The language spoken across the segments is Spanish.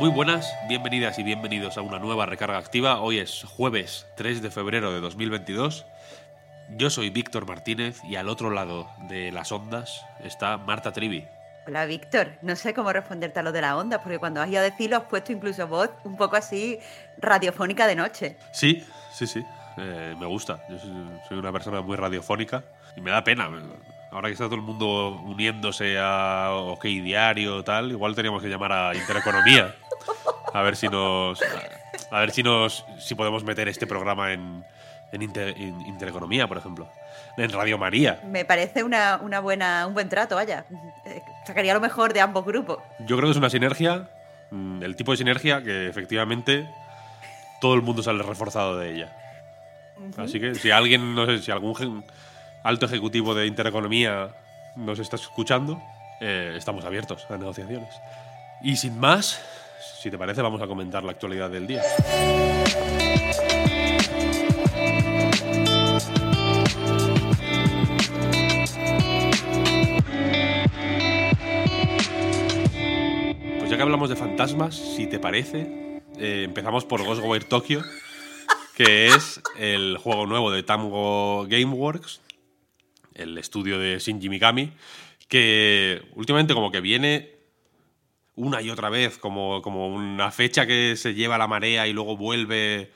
Muy buenas, bienvenidas y bienvenidos a una nueva recarga activa. Hoy es jueves 3 de febrero de 2022. Yo soy Víctor Martínez y al otro lado de las ondas está Marta Trivi. Hola Víctor, no sé cómo responderte a lo de la onda, porque cuando has ido a decirlo has puesto incluso voz un poco así radiofónica de noche. Sí, sí, sí, eh, me gusta. Yo soy, soy una persona muy radiofónica y me da pena. Ahora que está todo el mundo uniéndose a OK Diario tal, igual teníamos que llamar a Intereconomía. A ver si nos. A ver si nos. si podemos meter este programa en, en, Inter- en Intereconomía, por ejemplo. En Radio María. Me parece una, una buena, un buen trato, vaya. Sacaría lo mejor de ambos grupos. Yo creo que es una sinergia, mm, el tipo de sinergia que efectivamente todo el mundo sale reforzado de ella. Así que si alguien, no sé, si algún alto ejecutivo de Intereconomía nos está escuchando, eh, estamos abiertos a negociaciones. Y sin más, si te parece, vamos a comentar la actualidad del día. Pues ya que hablamos de fantasmas, si te parece, eh, empezamos por Ghostwire Tokyo, que es el juego nuevo de Tango Gameworks, el estudio de Shinji Mikami, que últimamente como que viene una y otra vez, como, como una fecha que se lleva la marea y luego vuelve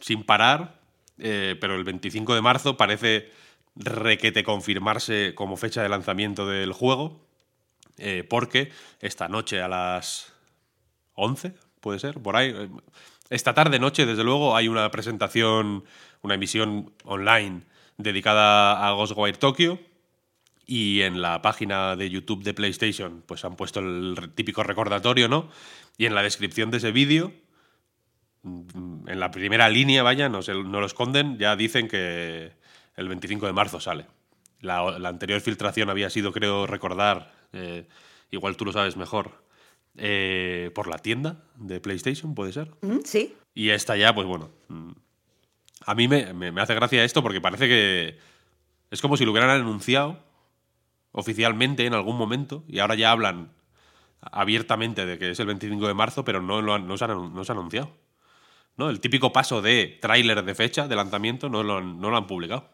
sin parar, eh, pero el 25 de marzo parece requete confirmarse como fecha de lanzamiento del juego, eh, porque esta noche a las 11, puede ser, por ahí. eh, Esta tarde noche, desde luego, hay una presentación, una emisión online dedicada a Ghostwire Tokyo. Y en la página de YouTube de PlayStation, pues han puesto el típico recordatorio, ¿no? Y en la descripción de ese vídeo, mm, en la primera línea, vaya, no, se- no lo esconden, ya dicen que el 25 de marzo sale. La, la anterior filtración había sido, creo recordar, eh, igual tú lo sabes mejor, eh, por la tienda de PlayStation, puede ser. Sí, Y esta ya, pues bueno. mm, A mí me, me- me hace gracia esto porque parece que es como si lo hubieran anunciado oficialmente en algún momento y ahora ya hablan abiertamente de que es el 25 de marzo, pero no, lo han, no, se, han, no se ha anunciado. ¿no? El típico paso de tráiler de fecha de lanzamiento no lo han, no lo han publicado.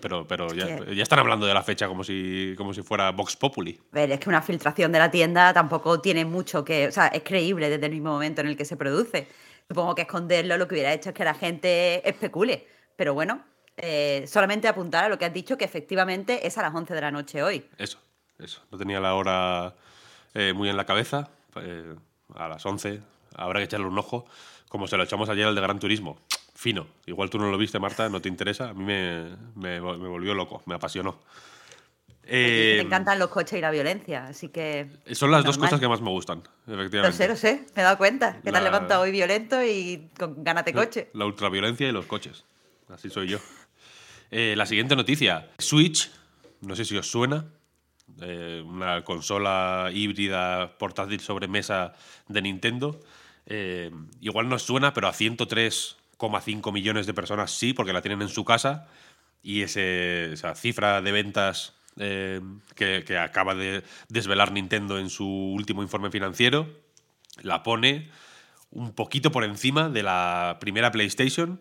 Pero pero ya, ya están hablando de la fecha como si, como si fuera Vox Populi. Ver, es que una filtración de la tienda tampoco tiene mucho que. O sea, es creíble desde el mismo momento en el que se produce. Supongo que esconderlo lo que hubiera hecho es que la gente especule. Pero bueno, eh, solamente apuntar a lo que has dicho, que efectivamente es a las 11 de la noche hoy. Eso, eso. No tenía la hora eh, muy en la cabeza. eh, a las 11 habrá que echarle un ojo. Como se lo echamos ayer al de Gran Turismo. Fino. Igual tú no lo viste, Marta, no te interesa. A mí me, me, me volvió loco, me apasionó. Te Eh, encantan los coches y la violencia, así que. son las dos cosas que más me gustan, efectivamente. Lo sé, lo sé, me he dado cuenta. Que te has La- levantado hoy violento y con ganas de coche. La ultraviolencia y los coches. Así soy yo. Eh, la siguiente noticia. Switch, no sé si os suena. eh, una consola híbrida portátil sobre mesa de Nintendo. Eh, igual no os suena, pero a 103,5 millones de personas sí, porque la tienen en su casa. Y esa cifra de ventas que acaba de desvelar Nintendo en su último informe financiero la pone un poquito por encima de la primera PlayStation,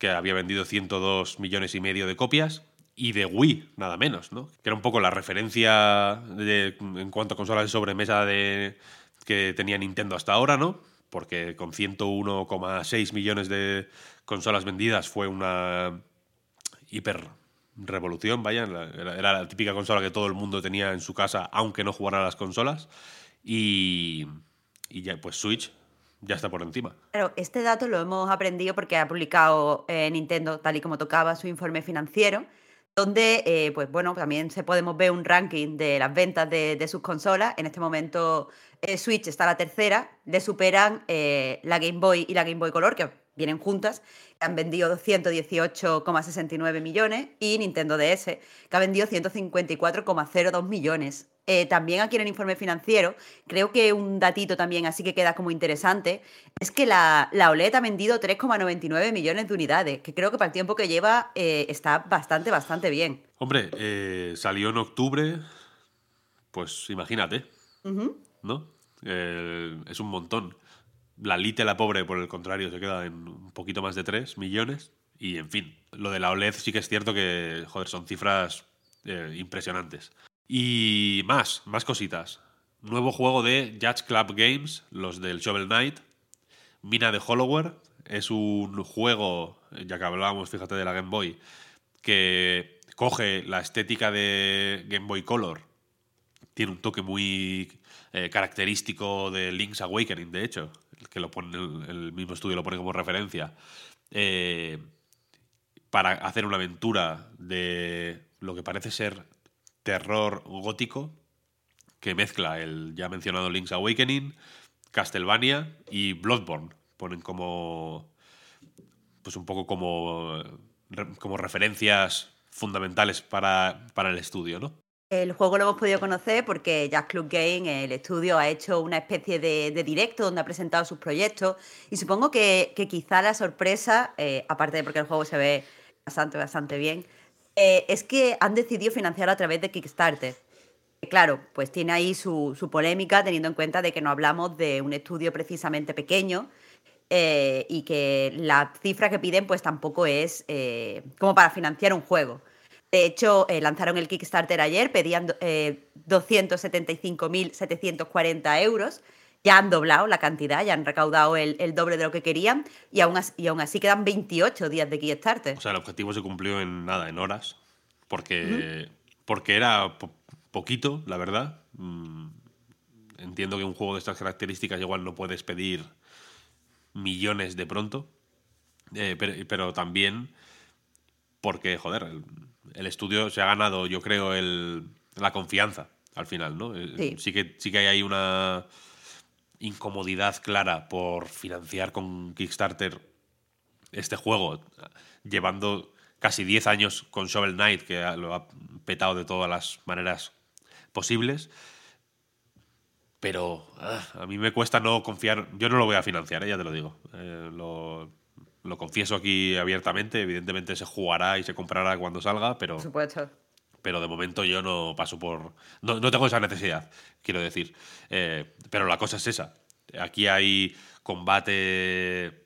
que había vendido 102 millones y medio de copias, y de Wii, nada menos, ¿no? Que era un poco la referencia de- en cuanto a consolas de sobremesa de, que tenía Nintendo hasta ahora, ¿no? Porque con 101,6 millones de consolas vendidas fue una hiper revolución, vaya, era la típica consola que todo el mundo tenía en su casa, aunque no jugara a las consolas. Y, y ya, pues Switch ya está por encima. Claro, este dato lo hemos aprendido porque ha publicado eh, Nintendo, tal y como tocaba, su informe financiero, donde, eh, pues bueno, también se podemos ver un ranking de las ventas de, sus consolas. En este momento, eh, Switch está la tercera, le superan eh, la Game Boy y la Game Boy Color, que vienen juntas, que han vendido 218,69 millones, y Nintendo DS, que ha vendido 154,02 millones. Eh, también aquí en el informe financiero, creo que un datito también así que queda como interesante, es que la, la OLED ha vendido 3,99 millones de unidades, que creo que para el tiempo que lleva eh, está bastante, bastante bien. Hombre, eh, salió en octubre, pues imagínate, ¿no? Es un montón. La Lite, la pobre, por el contrario, se queda en un poquito más de 3 millones. Y en fin, lo de la OLED sí que es cierto que, joder, son cifras eh, impresionantes. Y más, más cositas. Nuevo juego de Judge Club Games, los del Shovel Knight. Mina de Hollower. Es un juego, ya que hablábamos, fíjate, de la Game Boy, que coge la estética de Game Boy Color. Tiene un toque muy eh, característico de Link's Awakening, de hecho, que lo pone, el, el mismo estudio lo pone como referencia. Eh, para hacer una aventura de lo que parece ser terror gótico que mezcla el ya mencionado Link's Awakening, Castlevania y Bloodborne. Ponen como. Pues un poco como. como referencias fundamentales para, para el estudio, ¿no? El juego lo hemos podido conocer porque Jazz Club Game, el estudio, ha hecho una especie de, de directo donde ha presentado sus proyectos y supongo que, que quizá la sorpresa, eh, aparte de porque el juego se ve bastante, bastante bien, eh, es que han decidido financiarlo a través de Kickstarter. Claro, pues tiene ahí su, polémica teniendo en cuenta de que no hablamos de un estudio precisamente pequeño eh, y que la cifra que piden pues tampoco es eh, como para financiar un juego. De hecho, lanzaron el Kickstarter ayer, pedían eh, 275.740 euros. Ya han doblado la cantidad, ya han recaudado el, el, doble de lo que querían y aún, así, y aún así quedan 28 días de Kickstarter. O sea, el objetivo se cumplió en nada, en horas, porque, uh -huh. porque era po poquito, la verdad. Mm, entiendo que un juego de estas características igual no puedes pedir millones de pronto, eh, pero, pero, también porque, joder, el, el estudio se ha ganado, yo creo, el, la confianza al final, ¿no? Eh, Sí. sí, que, sí que hay ahí una incomodidad clara por financiar con Kickstarter este juego, llevando casi 10 años con Shovel Knight, que lo ha petado de todas las maneras posibles. Pero uh, a mí me cuesta no confiar. Yo no lo voy a financiar, ¿eh? ya te lo digo. Eh, lo, lo, confieso aquí abiertamente. Evidentemente se jugará y se comprará cuando salga, pero. Pero de momento yo no paso por. No, no tengo esa necesidad, quiero decir. Eh, pero la cosa es esa. Aquí hay combate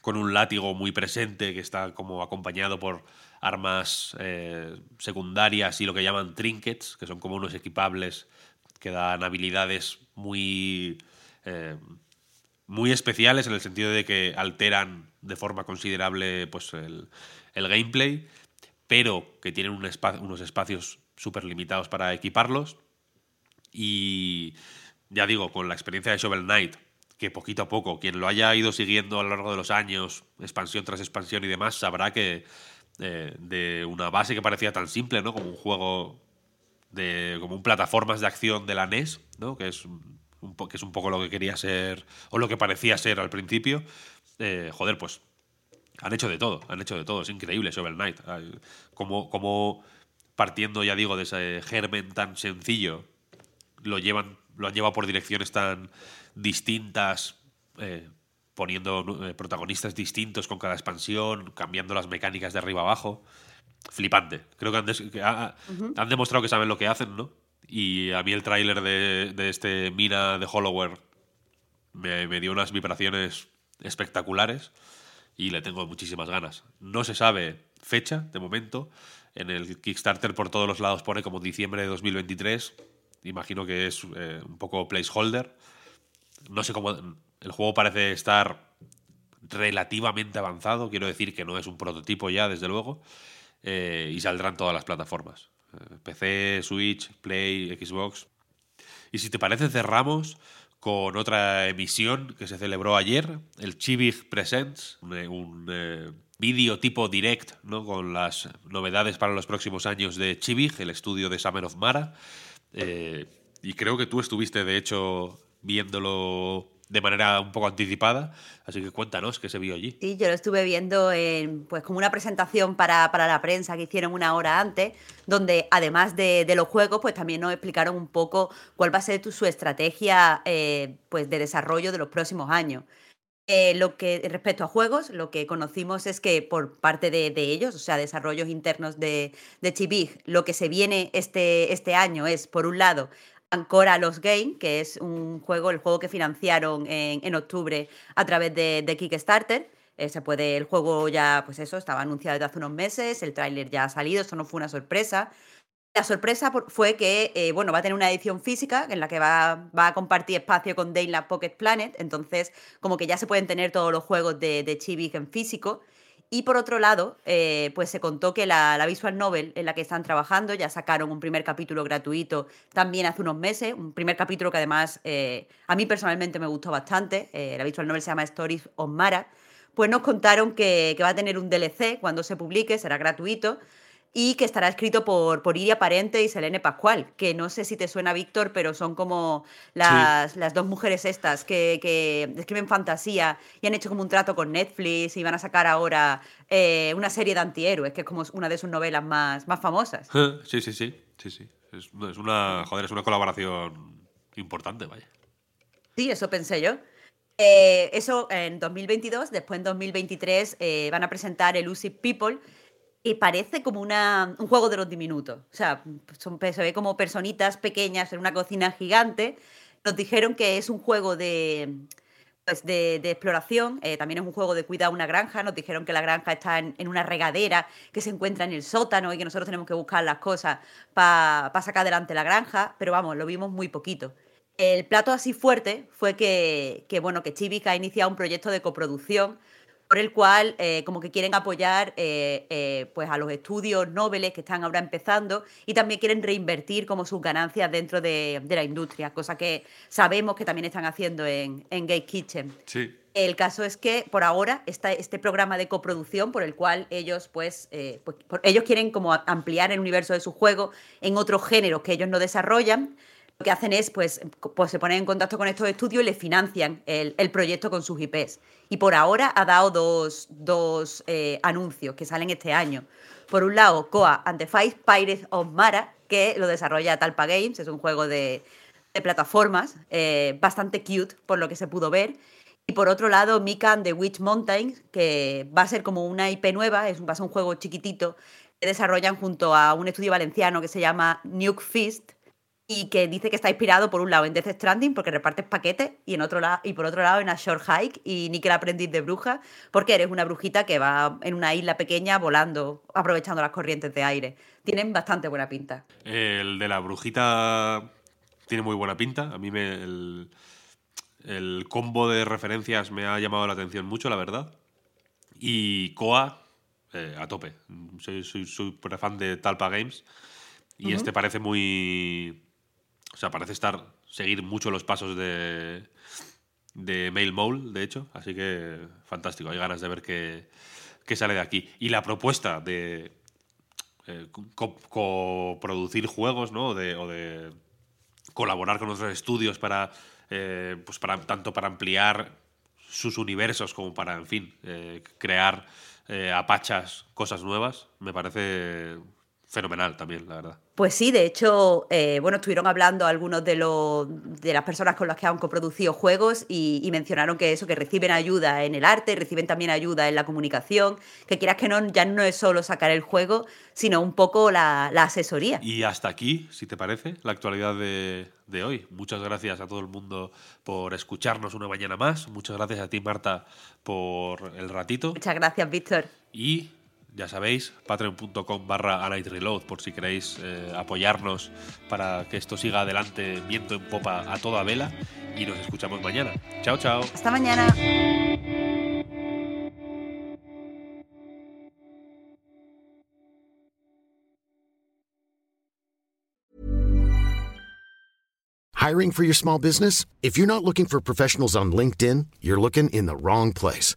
con un látigo muy presente que está como acompañado por armas eh, secundarias y lo que llaman trinkets, que son como unos equipables que dan habilidades muy, eh, muy especiales en el sentido de que alteran de forma considerable pues, el, el gameplay, pero que tienen unos espacios súper limitados para equiparlos. Y ya digo, con la experiencia de Shovel Knight, que poquito a poco, quien lo haya ido siguiendo a lo largo de los años, expansión tras expansión y demás, sabrá que eh, de una base que parecía tan simple, ¿no? Como un juego de. como un plataformas de acción de la NES, ¿no? Que es un, que es un poco lo que quería ser. o lo que parecía ser al principio. Eh, joder, pues. Han hecho de todo, han hecho de todo. Es increíble Shovel Knight. Como, como partiendo, ya digo, de ese germen tan sencillo, lo llevan. lo han llevado por direcciones tan distintas, eh, poniendo eh, protagonistas distintos con cada expansión, cambiando las mecánicas de arriba abajo. Flipante. Creo que han, que ha, uh -huh. han, demostrado que saben lo que hacen, ¿no? Y a mí el tráiler de, de, este Mina de Hollower me, me, dio unas vibraciones espectaculares y le tengo muchísimas ganas. No se sabe fecha, de momento. En el Kickstarter por todos los lados pone como diciembre de 2023. Imagino que es eh, un poco placeholder no sé cómo. El juego parece estar relativamente avanzado. Quiero decir que no es un prototipo ya, desde luego. Eh, y saldrán todas las plataformas: eh, PC, Switch, Play, Xbox. Y si te parece, cerramos con otra emisión que se celebró ayer, el Chivig Presents, un, un eh, vídeo tipo direct, ¿no? Con las novedades para los próximos años de Chivig, el estudio de Summer of Mara. Eh, y creo que tú estuviste, de hecho, viéndolo de manera un poco anticipada. Así que cuéntanos qué se vio allí. Sí, yo lo estuve viendo en, pues como una presentación para, para la prensa que hicieron una hora antes, donde además de, los juegos, pues también nos explicaron un poco cuál va a ser su estrategia eh, pues de desarrollo de los próximos años. Eh, lo que respecto a juegos, lo que conocimos es que por parte de, de ellos, o sea, desarrollos internos de, de Chibig, lo que se viene este, este año es, por un lado, Ancora Los Game, que es un juego, el juego que financiaron en, en octubre a través de, Kickstarter. Eh, se puede, el juego ya, pues eso, estaba anunciado desde hace unos meses, el tráiler ya ha salido, eso no fue una sorpresa. La sorpresa fue que, eh, bueno, va a tener una edición física en la que va, va a compartir espacio con Daylight Pocket Planet, entonces como que ya se pueden tener todos los juegos de, de Chibik en físico. Y por otro lado, eh, pues se contó que la, visual novel en la que están trabajando, ya sacaron un primer capítulo gratuito también hace unos meses, un primer capítulo que además eh, a mí personalmente me gustó bastante, eh, la visual novel se llama Stories of Mara, pues nos contaron que, que va a tener un DLC cuando se publique, será gratuito, y que estará escrito por, por Iria Parente y Selene Pascual, que no sé si te suena, Víctor, pero son como las, las dos mujeres estas que, que escriben fantasía y han hecho como un trato con Netflix y van a sacar ahora eh, una serie de antihéroes, que es como una de sus novelas más, más famosas. Sí, sí, sí. sí, sí. Es, es una, joder, es una colaboración importante, vaya. Sí, eso pensé yo. Eh, eso en 2022, después en 2023 eh, van a presentar Elusive People y parece como una, un juego de los diminutos. O sea, son, se ve como personitas pequeñas en una cocina gigante. Nos dijeron que es un juego de, pues de, exploración, eh, también es un juego de cuidar una granja. Nos dijeron que la granja está en, una regadera que se encuentra en el sótano y que nosotros tenemos que buscar las cosas para sacar adelante la granja, pero vamos, lo vimos muy poquito. El plato así fuerte fue que, que bueno, que Chivik ha iniciado un proyecto de coproducción por el cual eh, como que quieren apoyar eh, eh, pues a los estudios nobles que están ahora empezando y también quieren reinvertir como sus ganancias dentro de, de la industria, cosa que sabemos que también están haciendo en, en Gate Kitchen. Sí. El caso es que por ahora está este programa de coproducción por el cual ellos pues, eh, pues por- ellos quieren como ampliar el universo de su juego en otros géneros que ellos no desarrollan. Lo que hacen es pues, pues se ponen en contacto con estos estudios y les financian el, proyecto con sus IPs. Y por ahora ha dado dos, dos eh, anuncios que salen este año. Por un lado, Koa and the Five Pirates of Mara, que lo desarrolla Talpa Games, es un juego de, plataformas, eh, bastante cute por lo que se pudo ver. Y por otro lado, Mika and the Witch Mountains, que va a ser como una IP nueva, es va a ser un juego chiquitito que desarrollan junto a un estudio valenciano que se llama Nuke Fist y que dice que está inspirado por un lado en Death Stranding porque repartes paquetes y en otro lado y por otro lado en A Short Hike y Nickel Aprendiz de Bruja porque eres una brujita que va en una isla pequeña volando aprovechando las corrientes de aire. Tienen bastante buena pinta. El de la brujita tiene muy buena pinta. A mí me, el, el combo de referencias me ha llamado la atención mucho, la verdad. Y Koa, eh, a tope. Soy, soy súper fan de Talpa Games. Y este parece muy. O sea, parece estar. seguir mucho los pasos de. de Mail Mole, de hecho. Así que fantástico. Hay ganas de ver qué, qué sale de aquí. Y la propuesta de eh, co- coproducir juegos, ¿no? De, o de colaborar con otros estudios para, eh, pues para tanto para ampliar sus universos como para, en fin, eh, crear eh, apachas, cosas nuevas, me parece fenomenal también, la verdad. Pues sí, de hecho, eh, bueno, estuvieron hablando algunos de, los, de las personas con las que han coproducido juegos y, y mencionaron que eso, que reciben ayuda en el arte, reciben también ayuda en la comunicación, que quieras que no, ya no es solo sacar el juego, sino un poco la, la asesoría. Y hasta aquí, si te parece, la actualidad de, de hoy. Muchas gracias a todo el mundo por escucharnos una mañana más. Muchas gracias a ti, Marta, por el ratito. Muchas gracias, Víctor. Y ya sabéis, patreon.com barra Reload por si queréis eh, apoyarnos para que esto siga adelante viento en popa a toda vela. Y nos escuchamos mañana. Chao, chao. Hasta mañana. Hiring for your small business? If you're not looking for professionals on LinkedIn, you're looking in the wrong place.